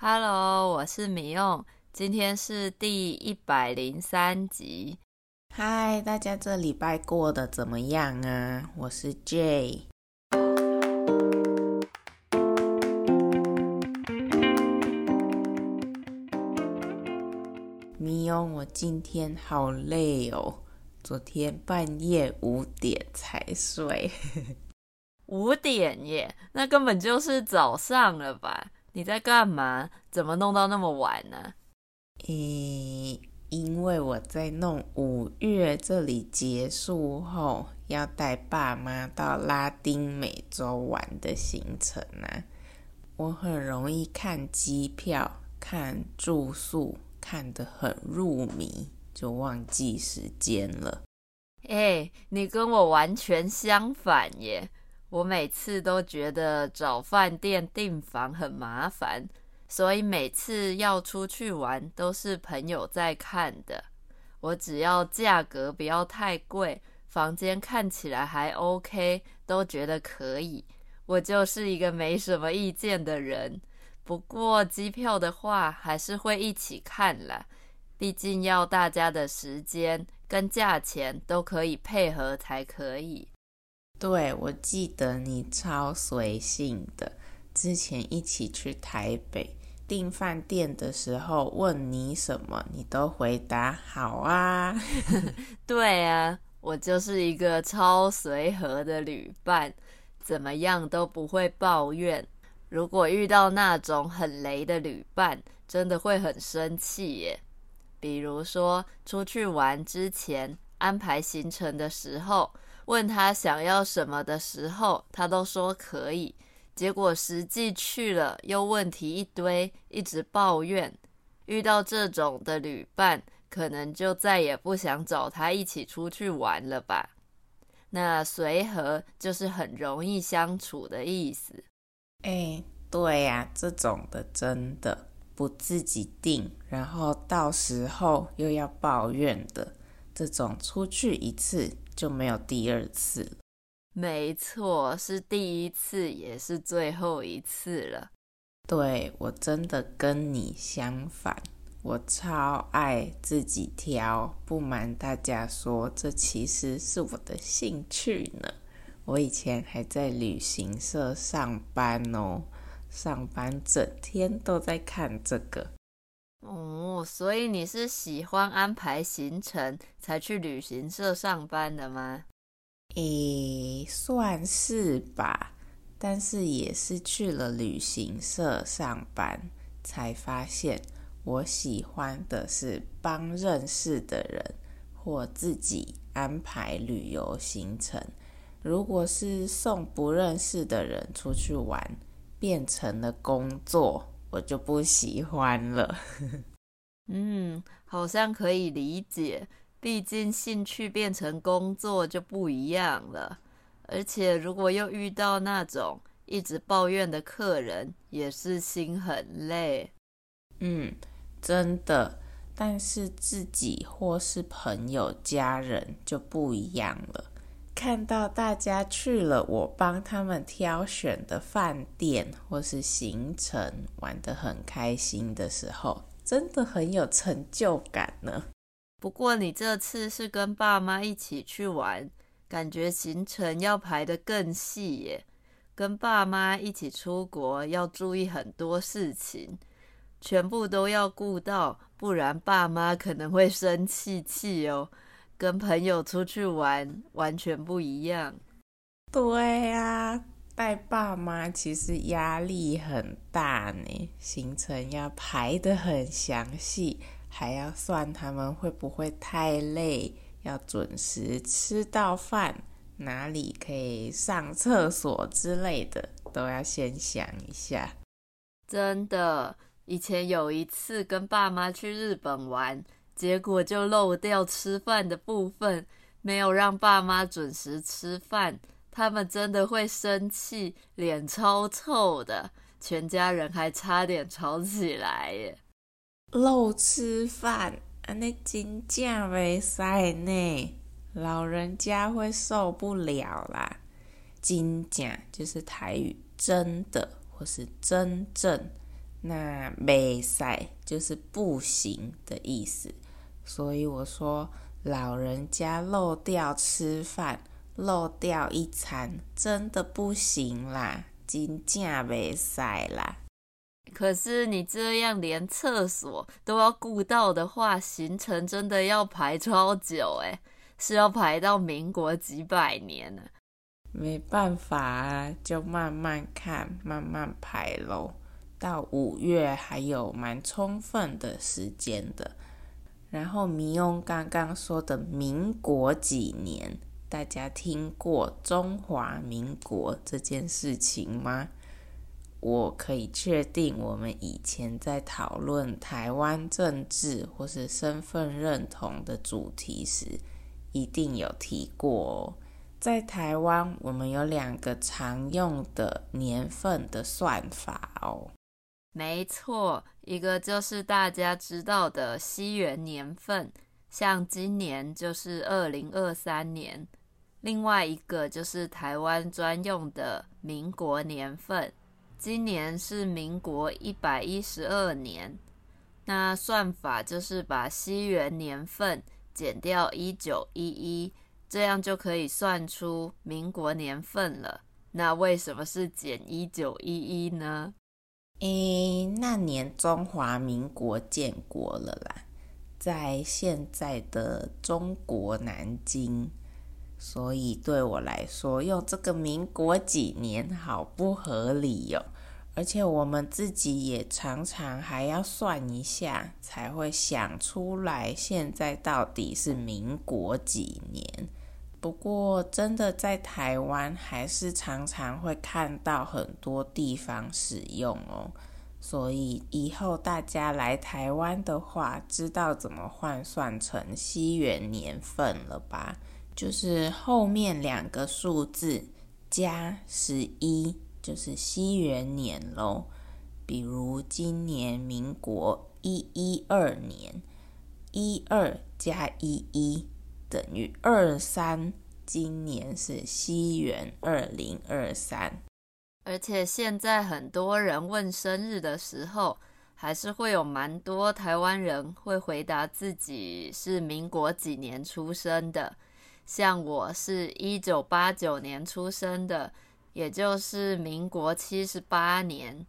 Hello，我是米用，今天是第一百零三集。嗨，大家这礼拜过得怎么样啊？我是 Jay。米用，我今天好累哦，昨天半夜五点才睡。五点耶，那根本就是早上了吧？你在干嘛？怎么弄到那么晚呢？诶，因为我在弄五月这里结束后要带爸妈到拉丁美洲玩的行程啊。我很容易看机票、看住宿，看得很入迷，就忘记时间了。诶，你跟我完全相反耶！我每次都觉得找饭店订房很麻烦，所以每次要出去玩都是朋友在看的。我只要价格不要太贵，房间看起来还 OK，都觉得可以。我就是一个没什么意见的人。不过机票的话，还是会一起看啦，毕竟要大家的时间跟价钱都可以配合才可以。对，我记得你超随性的。之前一起去台北订饭店的时候，问你什么，你都回答好啊。对啊，我就是一个超随和的旅伴，怎么样都不会抱怨。如果遇到那种很雷的旅伴，真的会很生气耶。比如说出去玩之前安排行程的时候。问他想要什么的时候，他都说可以。结果实际去了，又问题一堆，一直抱怨。遇到这种的旅伴，可能就再也不想找他一起出去玩了吧？那随和就是很容易相处的意思。哎，对呀，这种的真的不自己定，然后到时候又要抱怨的，这种出去一次。就没有第二次了。没错，是第一次，也是最后一次了。对，我真的跟你相反，我超爱自己挑。不瞒大家说，这其实是我的兴趣呢。我以前还在旅行社上班哦，上班整天都在看这个。哦，所以你是喜欢安排行程才去旅行社上班的吗？诶，算是吧，但是也是去了旅行社上班，才发现我喜欢的是帮认识的人或自己安排旅游行程。如果是送不认识的人出去玩，变成了工作。我就不喜欢了。嗯，好像可以理解，毕竟兴趣变成工作就不一样了。而且如果又遇到那种一直抱怨的客人，也是心很累。嗯，真的。但是自己或是朋友、家人就不一样了。看到大家去了我帮他们挑选的饭店或是行程，玩得很开心的时候，真的很有成就感呢。不过你这次是跟爸妈一起去玩，感觉行程要排得更细耶。跟爸妈一起出国要注意很多事情，全部都要顾到，不然爸妈可能会生气气哦。跟朋友出去玩完全不一样。对啊，带爸妈其实压力很大呢，行程要排得很详细，还要算他们会不会太累，要准时吃到饭，哪里可以上厕所之类的，都要先想一下。真的，以前有一次跟爸妈去日本玩。结果就漏掉吃饭的部分，没有让爸妈准时吃饭，他们真的会生气，脸超臭的，全家人还差点吵起来耶。漏吃饭，那真正袂使呢，老人家会受不了啦。真正就是台语真的或是真正，那袂使就是不行的意思。所以我说，老人家漏掉吃饭，漏掉一餐，真的不行啦，真正袂使啦。可是你这样连厕所都要顾到的话，行程真的要排超久诶，是要排到民国几百年呢？没办法啊，就慢慢看，慢慢排喽。到五月还有蛮充分的时间的。然后迷翁刚刚说的民国几年，大家听过中华民国这件事情吗？我可以确定，我们以前在讨论台湾政治或是身份认同的主题时，一定有提过哦。在台湾，我们有两个常用的年份的算法哦。没错，一个就是大家知道的西元年份，像今年就是二零二三年；另外一个就是台湾专用的民国年份。今年是民国一百一十二年，那算法就是把西元年份减掉一九一一，这样就可以算出民国年份了。那为什么是减一九一一呢？诶，那年中华民国建国了啦，在现在的中国南京，所以对我来说，用这个民国几年好不合理哟。而且我们自己也常常还要算一下，才会想出来现在到底是民国几年。不过，真的在台湾还是常常会看到很多地方使用哦。所以以后大家来台湾的话，知道怎么换算成西元年份了吧？就是后面两个数字加十一。就是西元年喽，比如今年民国一一二年，一二加一一等于二三，今年是西元二零二三。而且现在很多人问生日的时候，还是会有蛮多台湾人会回答自己是民国几年出生的，像我是一九八九年出生的。也就是民国七十八年，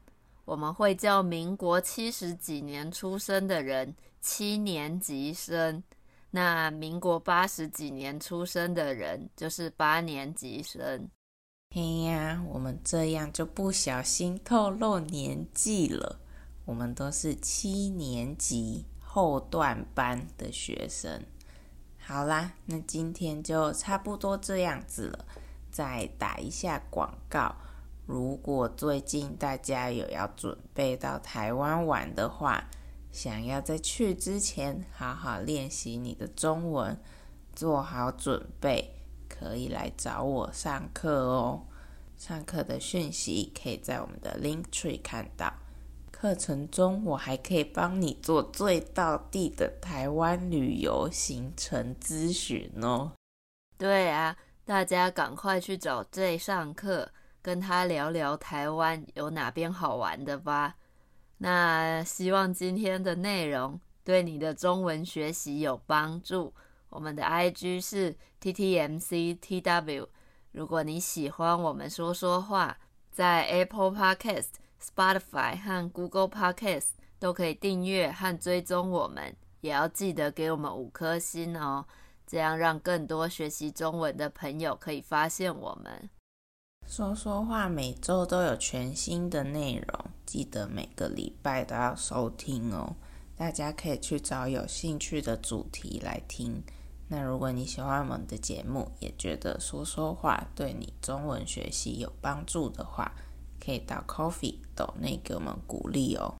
我们会叫民国七十几年出生的人七年级生，那民国八十几年出生的人就是八年级生。嘿呀，我们这样就不小心透露年纪了。我们都是七年级后段班的学生。好啦，那今天就差不多这样子了。再打一下广告，如果最近大家有要准备到台湾玩的话，想要在去之前好好练习你的中文，做好准备，可以来找我上课哦。上课的讯息可以在我们的 Linktree 看到。课程中我还可以帮你做最到地的台湾旅游行程咨询哦。对啊。大家赶快去找 J 上课，跟他聊聊台湾有哪边好玩的吧。那希望今天的内容对你的中文学习有帮助。我们的 IG 是 TTMCTW。如果你喜欢我们说说话，在 Apple Podcast、Spotify 和 Google Podcast 都可以订阅和追踪我们，也要记得给我们五颗星哦。这样让更多学习中文的朋友可以发现我们。说说话每周都有全新的内容，记得每个礼拜都要收听哦。大家可以去找有兴趣的主题来听。那如果你喜欢我们的节目，也觉得说说话对你中文学习有帮助的话，可以到 Coffee 斗内给我们鼓励哦。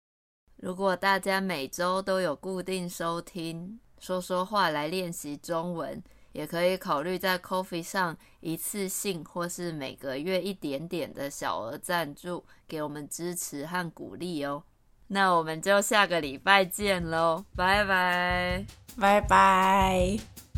如果大家每周都有固定收听，说说话来练习中文，也可以考虑在 Coffee 上一次性或是每个月一点点的小额赞助，给我们支持和鼓励哦。那我们就下个礼拜见喽，拜拜，拜拜。